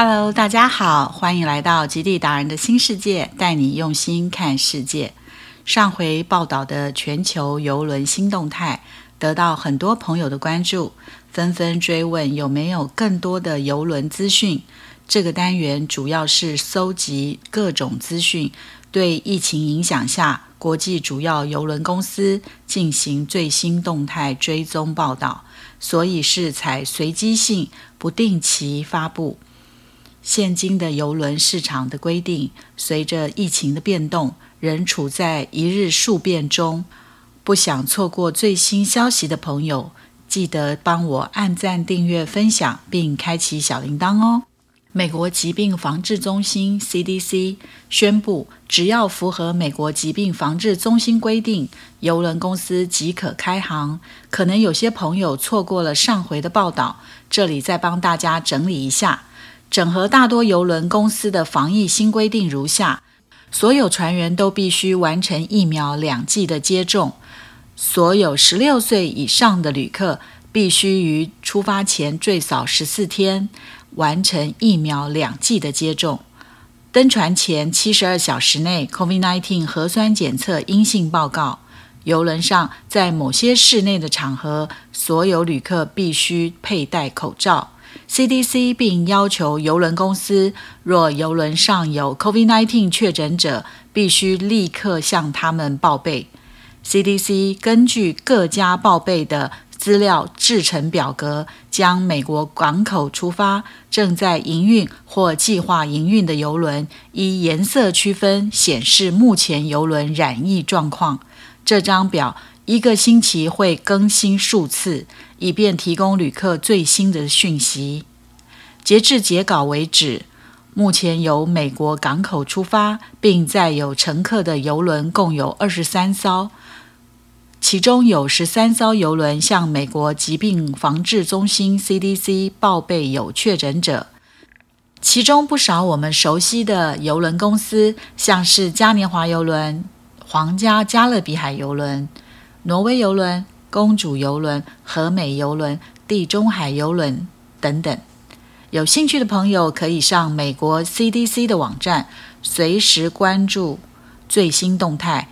Hello，大家好，欢迎来到极地达人的新世界，带你用心看世界。上回报道的全球游轮新动态，得到很多朋友的关注，纷纷追问有没有更多的游轮资讯。这个单元主要是搜集各种资讯，对疫情影响下国际主要游轮公司进行最新动态追踪报道，所以是采随机性、不定期发布。现今的邮轮市场的规定，随着疫情的变动，仍处在一日数变中。不想错过最新消息的朋友，记得帮我按赞、订阅、分享，并开启小铃铛哦。美国疾病防治中心 （CDC） 宣布，只要符合美国疾病防治中心规定，邮轮公司即可开航。可能有些朋友错过了上回的报道，这里再帮大家整理一下。整合大多邮轮公司的防疫新规定如下：所有船员都必须完成疫苗两剂的接种；所有十六岁以上的旅客必须于出发前最少十四天完成疫苗两剂的接种；登船前七十二小时内 COVID-19 核酸检测阴性报告；游轮上在某些室内的场合，所有旅客必须佩戴口罩。CDC 并要求邮轮公司，若邮轮上有 COVID-19 确诊者，必须立刻向他们报备。CDC 根据各家报备的资料制成表格，将美国港口出发、正在营运或计划营运的邮轮依颜色区分，显示目前邮轮染疫状况。这张表。一个星期会更新数次，以便提供旅客最新的讯息。截至截稿为止，目前由美国港口出发并载有乘客的邮轮共有二十三艘，其中有十三艘邮轮向美国疾病防治中心 （CDC） 报备有确诊者。其中不少我们熟悉的邮轮公司，像是嘉年华邮轮、皇家加勒比海邮轮。挪威游轮、公主游轮、和美游轮、地中海游轮等等，有兴趣的朋友可以上美国 CDC 的网站，随时关注最新动态。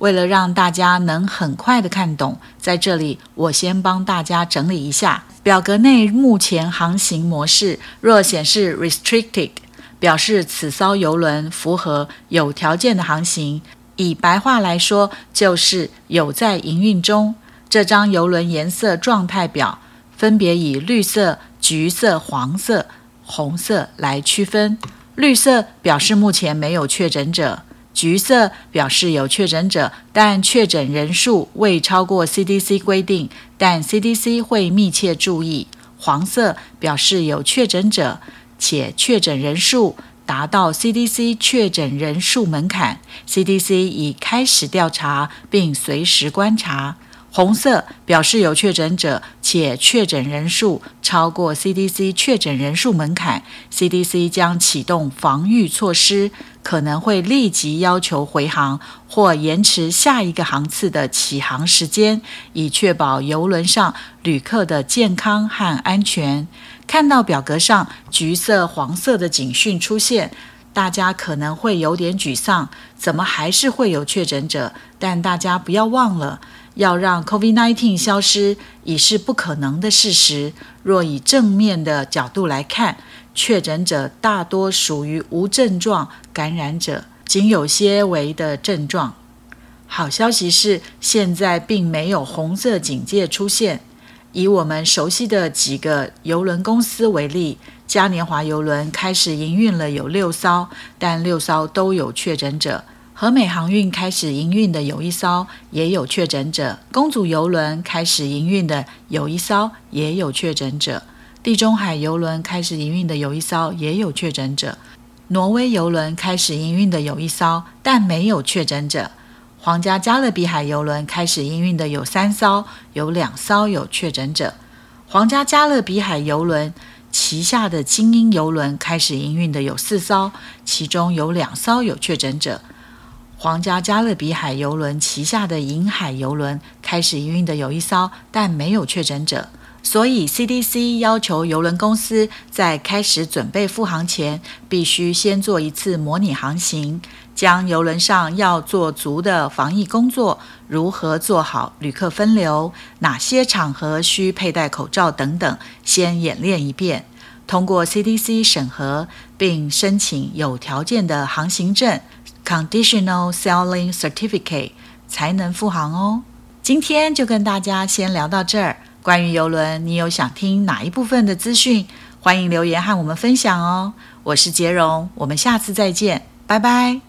为了让大家能很快的看懂，在这里我先帮大家整理一下表格内目前航行模式。若显示 Restricted，表示此艘游轮符合有条件的航行。以白话来说，就是有在营运中。这张游轮颜色状态表分别以绿色、橘色、黄色、红色来区分。绿色表示目前没有确诊者，橘色表示有确诊者，但确诊人数未超过 CDC 规定，但 CDC 会密切注意。黄色表示有确诊者，且确诊人数。达到 CDC 确诊人数门槛，CDC 已开始调查并随时观察。红色表示有确诊者，且确诊人数超过 CDC 确诊人数门槛，CDC 将启动防御措施，可能会立即要求回航或延迟下一个航次的起航时间，以确保游轮上旅客的健康和安全。看到表格上橘色、黄色的警讯出现，大家可能会有点沮丧，怎么还是会有确诊者？但大家不要忘了，要让 COVID-19 消失已是不可能的事实。若以正面的角度来看，确诊者大多属于无症状感染者，仅有些微的症状。好消息是，现在并没有红色警戒出现。以我们熟悉的几个邮轮公司为例，嘉年华邮轮开始营运了有六艘，但六艘都有确诊者；和美航运开始营运的有一艘，也有确诊者；公主邮轮开始营运的有一艘，也有确诊者；地中海邮轮开始营运的有一艘，也有确诊者；挪威邮轮开始营运的有一艘，但没有确诊者。皇家加勒比海邮轮开始营运的有三艘，有两艘有确诊者。皇家加勒比海邮轮旗下的精英邮轮开始营运的有四艘，其中有两艘有确诊者。皇家加勒比海邮轮旗下的银海邮轮开始营运的有一艘，但没有确诊者。所以 CDC 要求邮轮公司在开始准备复航前，必须先做一次模拟航行，将邮轮上要做足的防疫工作，如何做好旅客分流，哪些场合需佩戴口罩等等，先演练一遍。通过 CDC 审核，并申请有条件的航行证 （Conditional selling Certificate） 才能复航哦。今天就跟大家先聊到这儿。关于游轮，你有想听哪一部分的资讯？欢迎留言和我们分享哦。我是杰荣，我们下次再见，拜拜。